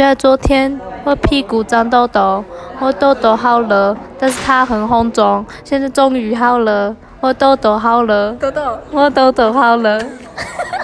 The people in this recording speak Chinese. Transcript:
在昨天，我屁股长痘痘，我痘痘好了，但是它很红肿，现在终于好了，我痘痘好了，痘痘，我痘痘好了。